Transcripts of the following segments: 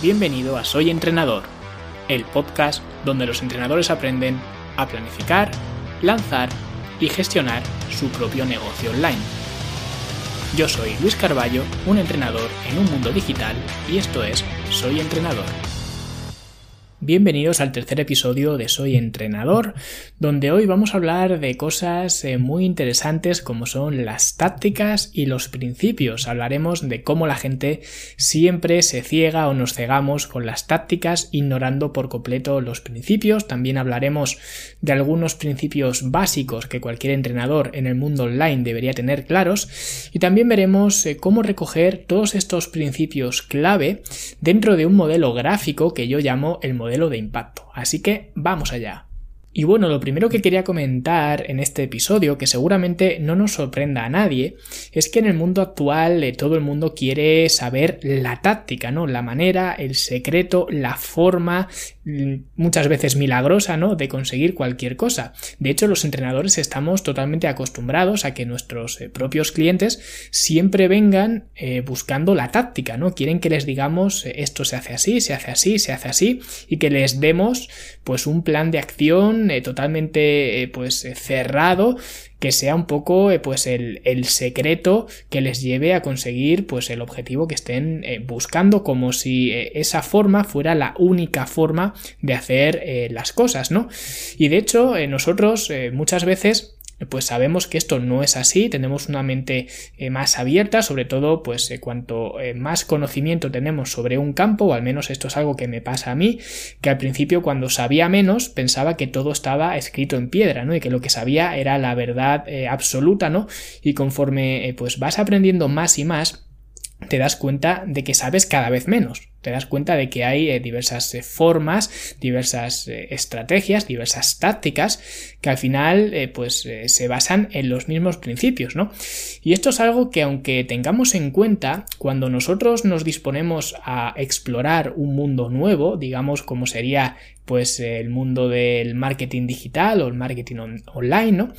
Bienvenido a Soy Entrenador, el podcast donde los entrenadores aprenden a planificar, lanzar y gestionar su propio negocio online. Yo soy Luis Carballo, un entrenador en un mundo digital y esto es Soy Entrenador. Bienvenidos al tercer episodio de Soy Entrenador, donde hoy vamos a hablar de cosas eh, muy interesantes como son las tácticas y los principios. Hablaremos de cómo la gente siempre se ciega o nos cegamos con las tácticas ignorando por completo los principios. También hablaremos de algunos principios básicos que cualquier entrenador en el mundo online debería tener claros y también veremos eh, cómo recoger todos estos principios clave dentro de un modelo gráfico que yo llamo el modelo modelo de impacto. Así que vamos allá. Y bueno, lo primero que quería comentar en este episodio, que seguramente no nos sorprenda a nadie, es que en el mundo actual eh, todo el mundo quiere saber la táctica, ¿no? La manera, el secreto, la forma, mm, muchas veces milagrosa, ¿no? De conseguir cualquier cosa. De hecho, los entrenadores estamos totalmente acostumbrados a que nuestros eh, propios clientes siempre vengan eh, buscando la táctica, ¿no? Quieren que les digamos esto se hace así, se hace así, se hace así, y que les demos pues un plan de acción eh, totalmente eh, pues eh, cerrado que sea un poco pues el, secreto que les lleve a conseguir pues el objetivo que estén buscando como si esa forma fuera la única forma de hacer las cosas no y de hecho nosotros muchas veces pues sabemos que esto no es así, tenemos una mente eh, más abierta, sobre todo pues eh, cuanto eh, más conocimiento tenemos sobre un campo, o al menos esto es algo que me pasa a mí, que al principio cuando sabía menos pensaba que todo estaba escrito en piedra, ¿no? Y que lo que sabía era la verdad absoluta, ¿no? Y conforme pues vas aprendiendo más y más, te das cuenta de que sabes cada vez menos te das cuenta de que hay eh, diversas eh, formas, diversas eh, estrategias, diversas tácticas que al final pues se basan en los mismos principios, ¿no? Y esto es algo que aunque tengamos en cuenta cuando nosotros nos disponemos a explorar un mundo nuevo, digamos como sería pues el mundo del marketing digital o el marketing online, ¿no?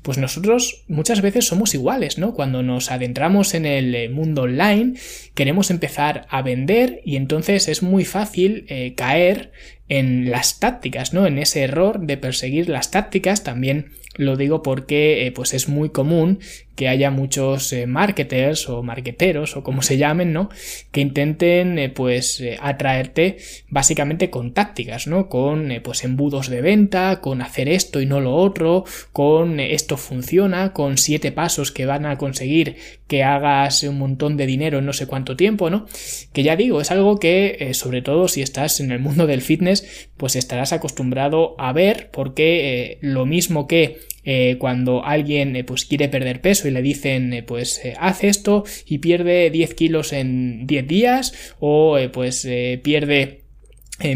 Pues nosotros muchas veces somos iguales, ¿no? Cuando nos adentramos en el mundo online, queremos empezar a vender y entonces es muy fácil eh, caer en las tácticas, ¿no? En ese error de perseguir las tácticas también lo digo porque eh, pues es muy común que haya muchos eh, marketers o marketeros o como se llamen, ¿no? Que intenten eh, pues atraerte básicamente con tácticas, ¿no? Con pues embudos de venta, con hacer esto y no lo otro, con esto funciona, con siete pasos que van a conseguir que hagas un montón de dinero en no sé cuánto tiempo, ¿no? Que ya digo, es algo que sobre todo si estás en el mundo del fitness pues estarás acostumbrado a ver porque lo mismo que eh, cuando alguien eh, pues quiere perder peso y le dicen eh, pues haz esto y pierde 10 kilos en 10 días o pues pierde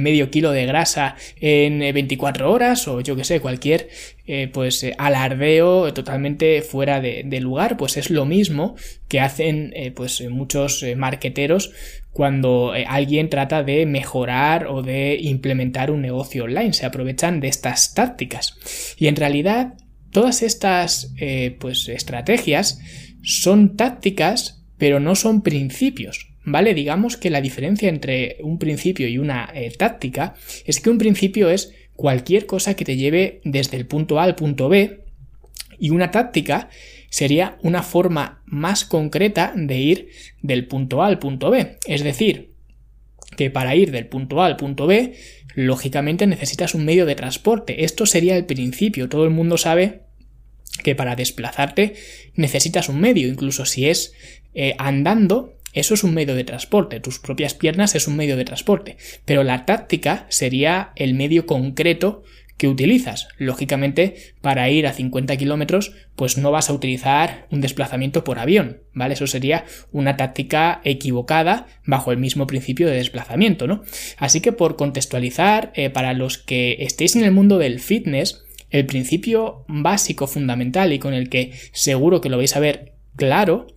medio kilo de grasa en 24 horas o yo que sé cualquier pues alardeo totalmente fuera de, lugar pues es lo mismo que hacen pues muchos marqueteros cuando alguien trata de mejorar o de implementar un negocio online se aprovechan de estas tácticas. Y en realidad Todas estas eh, pues, estrategias son tácticas, pero no son principios. ¿Vale? Digamos que la diferencia entre un principio y una eh, táctica es que un principio es cualquier cosa que te lleve desde el punto A al punto B y una táctica sería una forma más concreta de ir del punto A al punto B. Es decir, que para ir del punto A al punto B, lógicamente necesitas un medio de transporte. Esto sería el principio. Todo el mundo sabe que para desplazarte necesitas un medio, incluso si es eh, andando, eso es un medio de transporte, tus propias piernas es un medio de transporte, pero la táctica sería el medio concreto que utilizas. Lógicamente, para ir a 50 kilómetros, pues no vas a utilizar un desplazamiento por avión, ¿vale? Eso sería una táctica equivocada bajo el mismo principio de desplazamiento, ¿no? Así que por contextualizar, eh, para los que estéis en el mundo del fitness, el principio básico, fundamental y con el que seguro que lo vais a ver claro,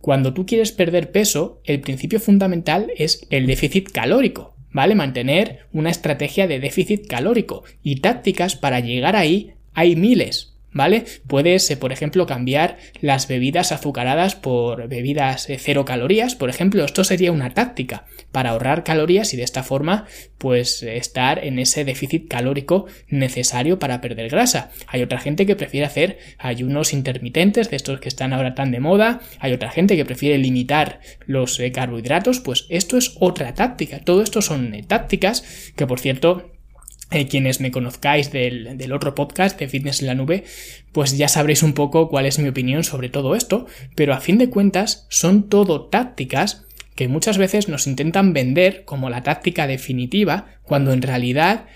cuando tú quieres perder peso, el principio fundamental es el déficit calórico. ¿Vale? Mantener una estrategia de déficit calórico y tácticas para llegar ahí hay miles, ¿vale? Puedes, eh, por ejemplo, cambiar las bebidas azucaradas por bebidas eh, cero calorías, por ejemplo, esto sería una táctica para ahorrar calorías y de esta forma, pues, estar en ese déficit calórico necesario para perder grasa. Hay otra gente que prefiere hacer ayunos intermitentes, de estos que están ahora tan de moda, hay otra gente que prefiere limitar los eh, carbohidratos, pues esto es otra táctica. Todo esto son tácticas que, por cierto, eh, quienes me conozcáis del, otro podcast de Fitness en la Nube, pues ya sabréis un poco cuál es mi opinión sobre todo esto, pero a fin de cuentas son todo tácticas que muchas veces nos intentan vender como la táctica definitiva, cuando en realidad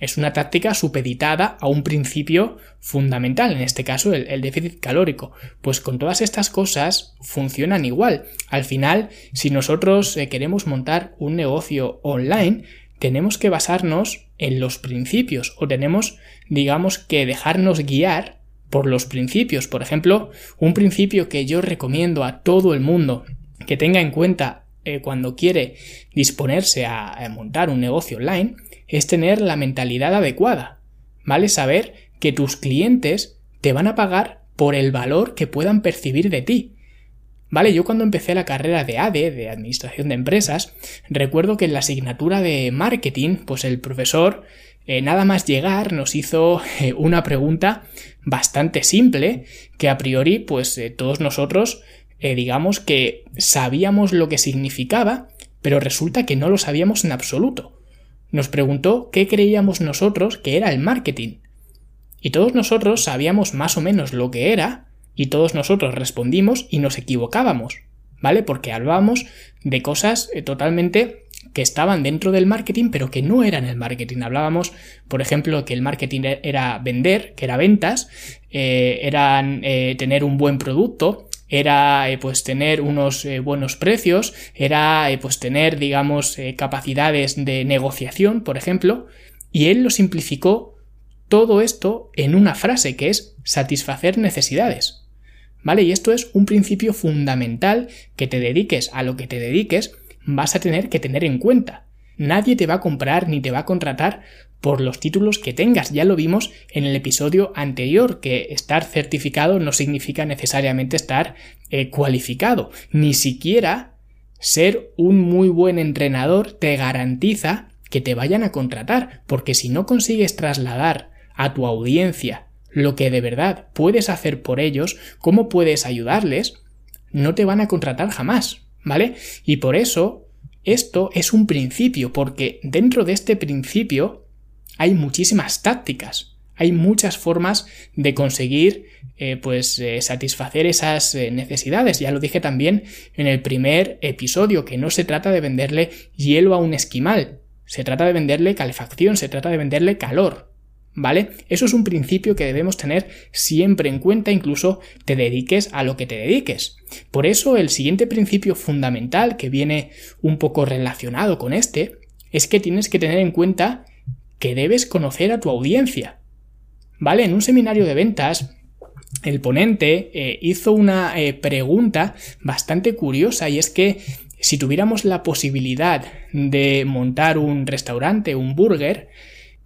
es una táctica supeditada a un principio fundamental, en este caso el, déficit calórico. Pues con todas estas cosas funcionan igual. Al final, si nosotros eh, queremos montar un negocio online, tenemos que basarnos en los principios o tenemos, digamos, que dejarnos guiar por los principios. Por ejemplo, un principio que yo recomiendo a todo el mundo que tenga en cuenta eh, cuando quiere disponerse a, a montar un negocio online es tener la mentalidad adecuada. ¿Vale? Saber que tus clientes te van a pagar por el valor que puedan percibir de ti. Vale, yo cuando empecé la carrera de ADE, de Administración de Empresas, recuerdo que en la asignatura de marketing, pues el profesor, eh, nada más llegar, nos hizo eh, una pregunta bastante simple, que a priori, pues eh, todos nosotros, digamos que sabíamos lo que significaba, pero resulta que no lo sabíamos en absoluto. Nos preguntó qué creíamos nosotros que era el marketing. Y todos nosotros sabíamos más o menos lo que era, y todos nosotros respondimos y nos equivocábamos, ¿vale? Porque hablábamos de cosas eh, totalmente que estaban dentro del marketing, pero que no eran el marketing. Hablábamos, por ejemplo, que el marketing e-, era vender, que era ventas, eh, eran eh, tener un buen producto, era pues tener unos buenos precios, era pues tener, digamos, capacidades de negociación, por ejemplo, y él lo simplificó todo esto en una frase que es satisfacer necesidades. ¿Vale? Y esto es un principio fundamental que te dediques a lo que te dediques, vas a tener que tener en cuenta. Nadie te va a comprar ni te va a contratar por los títulos que tengas. Ya lo vimos en el episodio anterior, que estar certificado no significa necesariamente estar eh, cualificado. Ni siquiera ser un muy buen entrenador te garantiza que te vayan a contratar, porque si no consigues trasladar a tu audiencia lo que de verdad puedes hacer por ellos, cómo puedes ayudarles, no te van a contratar jamás, ¿vale? Y por eso esto es un principio, porque dentro de este principio hay muchísimas tácticas, hay muchas formas de conseguir eh, pues eh, satisfacer esas eh, necesidades. Ya lo dije también en el primer episodio, que no se trata de venderle hielo a un esquimal, se trata de venderle calefacción, se trata de venderle calor, ¿Vale? Eso es un principio que debemos tener siempre en cuenta, incluso te dediques a lo que te dediques. Por eso el siguiente principio fundamental que viene un poco relacionado con este es que tienes que tener en cuenta que debes conocer a tu audiencia. ¿Vale? En un seminario de ventas, el ponente eh, hizo una eh, pregunta bastante curiosa y es que si tuviéramos la posibilidad de montar un restaurante, un burger,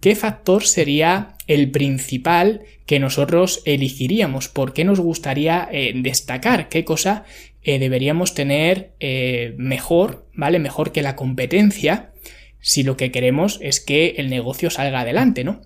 ¿qué factor sería el principal que nosotros elegiríamos? ¿Por qué nos gustaría eh, destacar? ¿Qué cosa eh, deberíamos tener eh, mejor, ¿vale? Mejor que la competencia si lo que queremos es que el negocio salga adelante, ¿no?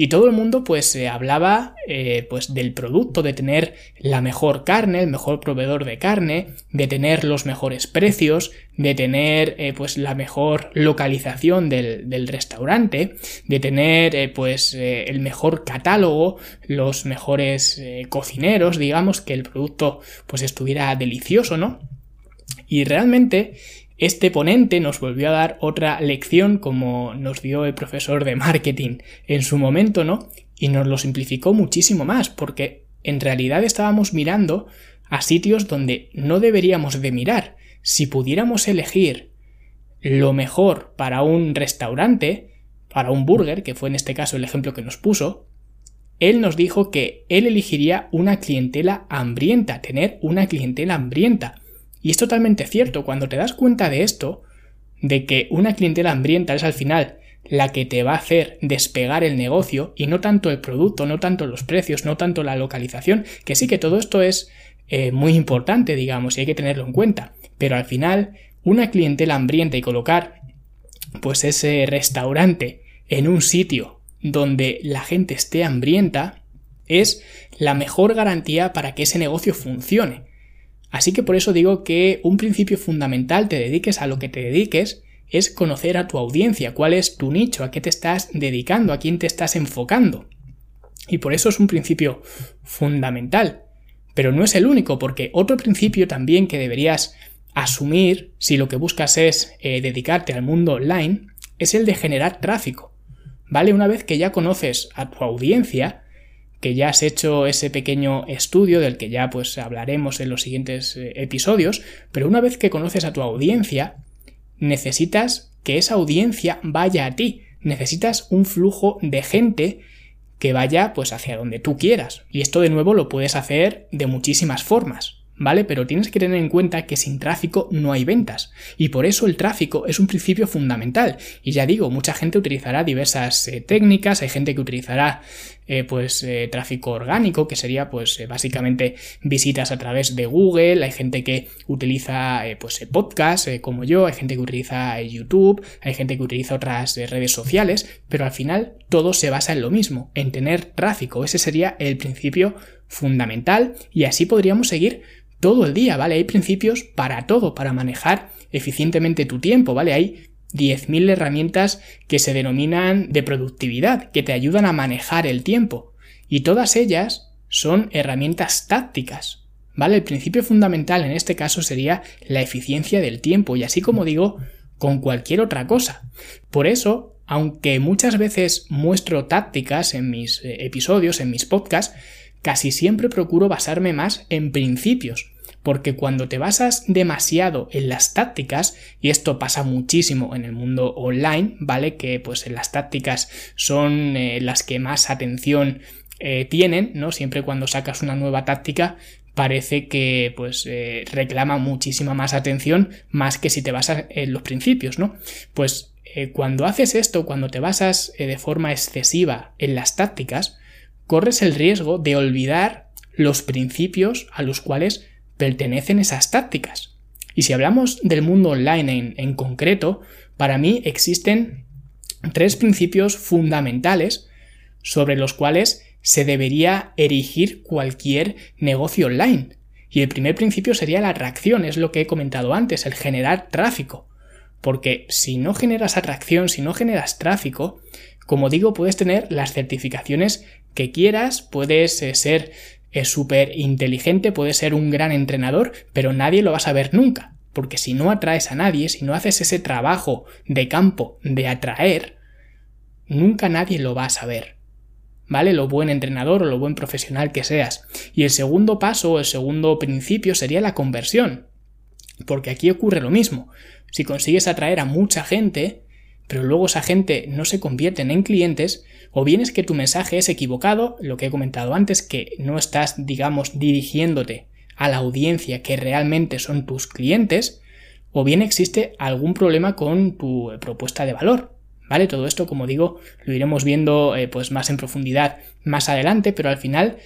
Y todo el mundo pues hablaba eh, pues del producto, de tener la mejor carne, el mejor proveedor de carne, de tener los mejores precios, de tener eh, pues la mejor localización del, restaurante, de tener eh, pues el mejor catálogo, los mejores cocineros, digamos, que el producto pues estuviera delicioso, ¿no? Y realmente este ponente nos volvió a dar otra lección como nos dio el profesor de marketing en su momento, ¿no? Y nos lo simplificó muchísimo más, porque en realidad estábamos mirando a sitios donde no deberíamos de mirar. Si pudiéramos elegir lo mejor para un restaurante, para un burger, que fue en este caso el ejemplo que nos puso, él nos dijo que él elegiría una clientela hambrienta, tener una clientela hambrienta. Y es totalmente cierto, cuando te das cuenta de esto, de que una clientela hambrienta es al final la que te va a hacer despegar el negocio y no tanto el producto, no tanto los precios, no tanto la localización, que sí que todo esto es eh, muy importante, digamos, y hay que tenerlo en cuenta. Pero al final, una clientela hambrienta y colocar pues ese restaurante en un sitio donde la gente esté hambrienta es la mejor garantía para que ese negocio funcione. Así que por eso digo que un principio fundamental, te dediques a lo que te dediques, es conocer a tu audiencia, cuál es tu nicho, a qué te estás dedicando, a quién te estás enfocando. Y por eso es un principio fundamental. Pero no es el único, porque otro principio también que deberías asumir si lo que buscas es eh, dedicarte al mundo online es el de generar tráfico. ¿Vale? Una vez que ya conoces a tu audiencia, que ya has hecho ese pequeño estudio del que ya pues hablaremos en los siguientes eh, episodios, pero una vez que conoces a tu audiencia, necesitas que esa audiencia vaya a ti, necesitas un flujo de gente que vaya pues hacia donde tú quieras. Y esto de nuevo lo puedes hacer de muchísimas formas. ¿Vale? Pero tienes que tener en cuenta que sin tráfico no hay ventas. Y por eso el tráfico es un principio fundamental. Y ya digo, mucha gente utilizará diversas eh, técnicas, hay gente que utilizará eh, pues eh, tráfico orgánico, que sería pues básicamente visitas a través de Google, hay gente que utiliza pues podcast como yo, hay gente que utiliza YouTube, hay gente que utiliza otras redes sociales, pero al final todo se basa en lo mismo, en tener tráfico. Ese sería el principio fundamental y así podríamos seguir todo el día, ¿vale? Hay principios para todo, para manejar eficientemente tu tiempo, ¿vale? Hay 10.000 herramientas que se denominan de productividad, que te ayudan a manejar el tiempo. Y todas ellas son herramientas tácticas, ¿vale? El principio fundamental en este caso sería la eficiencia del tiempo, y así como digo, con cualquier otra cosa. Por eso, aunque muchas veces muestro tácticas en mis eh, episodios, en mis podcasts, casi siempre procuro basarme más en principios, porque cuando te basas demasiado en las tácticas, y esto pasa muchísimo en el mundo online, ¿vale? Que pues en las tácticas son eh, las que más atención eh, tienen, ¿no? Siempre cuando sacas una nueva táctica parece que pues eh, reclama muchísima más atención más que si te basas en los principios, ¿no? Pues cuando haces esto, cuando te basas de forma excesiva en las tácticas, corres el riesgo de olvidar los principios a los cuales pertenecen esas tácticas. Y si hablamos del mundo online en, concreto, para mí existen tres principios fundamentales sobre los cuales se debería erigir cualquier negocio online. Y el primer principio sería la atracción, es lo que he comentado antes, el generar tráfico. Porque si no generas atracción, si no generas tráfico, como digo, puedes tener las certificaciones que quieras, puedes eh, ser eh, súper inteligente, puedes ser un gran entrenador, pero nadie lo va a saber nunca. Porque si no atraes a nadie, si no haces ese trabajo de campo de atraer, nunca nadie lo va a saber. ¿Vale? Lo buen entrenador o lo buen profesional que seas. Y el segundo paso o el segundo principio sería la conversión. Porque aquí ocurre lo mismo. Si consigues atraer a mucha gente, pero luego esa gente no se convierte en clientes, o bien es que tu mensaje es equivocado, lo que he comentado antes, que no estás, digamos, dirigiéndote a la audiencia que realmente son tus clientes, o bien existe algún problema con tu eh, propuesta de valor. ¿Vale? Todo esto, como digo, lo iremos viendo eh, pues más en profundidad más adelante, pero al final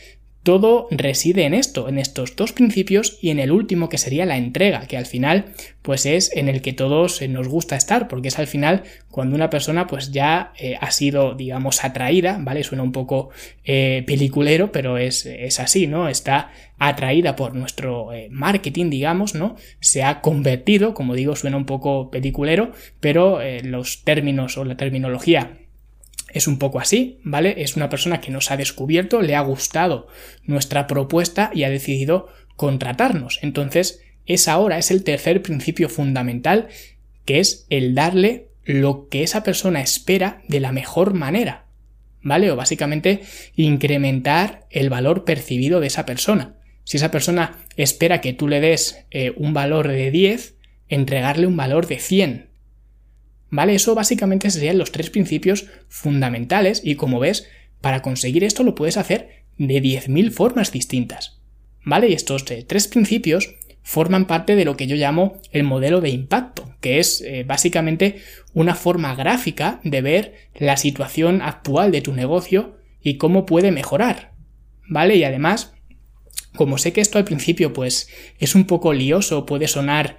todo reside en esto, en estos dos principios y en el último que sería la entrega, que al final pues es en el que todos eh, nos gusta estar, porque es al final cuando una persona pues ya eh, ha sido digamos atraída, ¿vale? Suena un poco eh, peliculero, pero es, es, así, ¿no? Está atraída por nuestro marketing, digamos, ¿no? Se ha convertido, como digo, suena un poco peliculero, pero los términos o la terminología es un poco así, ¿vale? Es una persona que nos ha descubierto, le ha gustado nuestra propuesta y ha decidido contratarnos. Entonces, es ahora, es el tercer principio fundamental, que es el darle lo que esa persona espera de la mejor manera, ¿vale? O básicamente incrementar el valor percibido de esa persona. Si esa persona espera que tú le des eh, un valor de 10, entregarle un valor de 100, ¿Vale? Eso básicamente serían los tres principios fundamentales y como ves, para conseguir esto lo puedes hacer de 10.000 formas distintas. ¿Vale? Y estos tres principios forman parte de lo que yo llamo el modelo de impacto, que es eh, básicamente una forma gráfica de ver la situación actual de tu negocio y cómo puede mejorar. ¿Vale? Y además, como sé que esto al principio pues es un poco lioso, puede sonar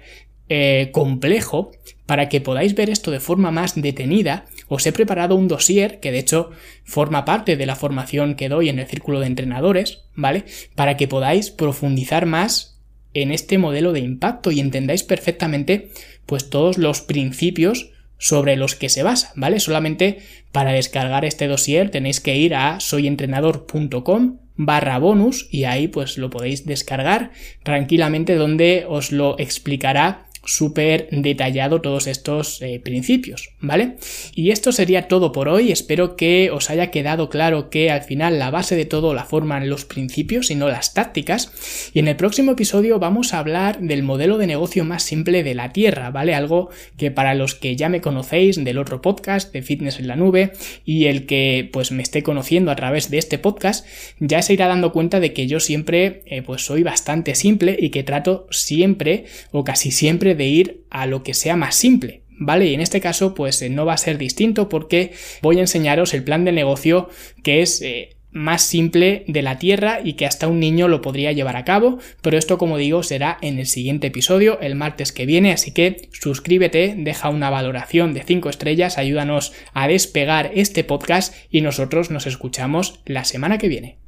eh, complejo, para que podáis ver esto de forma más detenida, os he preparado un dossier que de hecho forma parte de la formación que doy en el círculo de entrenadores, ¿vale? Para que podáis profundizar más en este modelo de impacto y entendáis perfectamente pues todos los principios sobre los que se basa, ¿vale? Solamente para descargar este dossier tenéis que ir a soyentrenador.com barra bonus y ahí pues lo podéis descargar tranquilamente donde os lo explicará súper detallado todos estos eh, principios, ¿vale? Y esto sería todo por hoy, espero que os haya quedado claro que al final la base de todo la forman los principios y no las tácticas, y en el próximo episodio vamos a hablar del modelo de negocio más simple de la Tierra, ¿vale? Algo que para los que ya me conocéis del otro podcast de Fitness en la Nube y el que pues me esté conociendo a través de este podcast, ya se irá dando cuenta de que yo siempre eh, pues soy bastante simple y que trato siempre o casi de ir a lo que sea más simple. ¿Vale? Y en este caso, pues eh, no va a ser distinto porque voy a enseñaros el plan de negocio que es eh, más simple de la Tierra y que hasta un niño lo podría llevar a cabo, pero esto como digo será en el siguiente episodio, el martes que viene, así que suscríbete, deja una valoración de 5 estrellas, ayúdanos a despegar este podcast y nosotros nos escuchamos la semana que viene.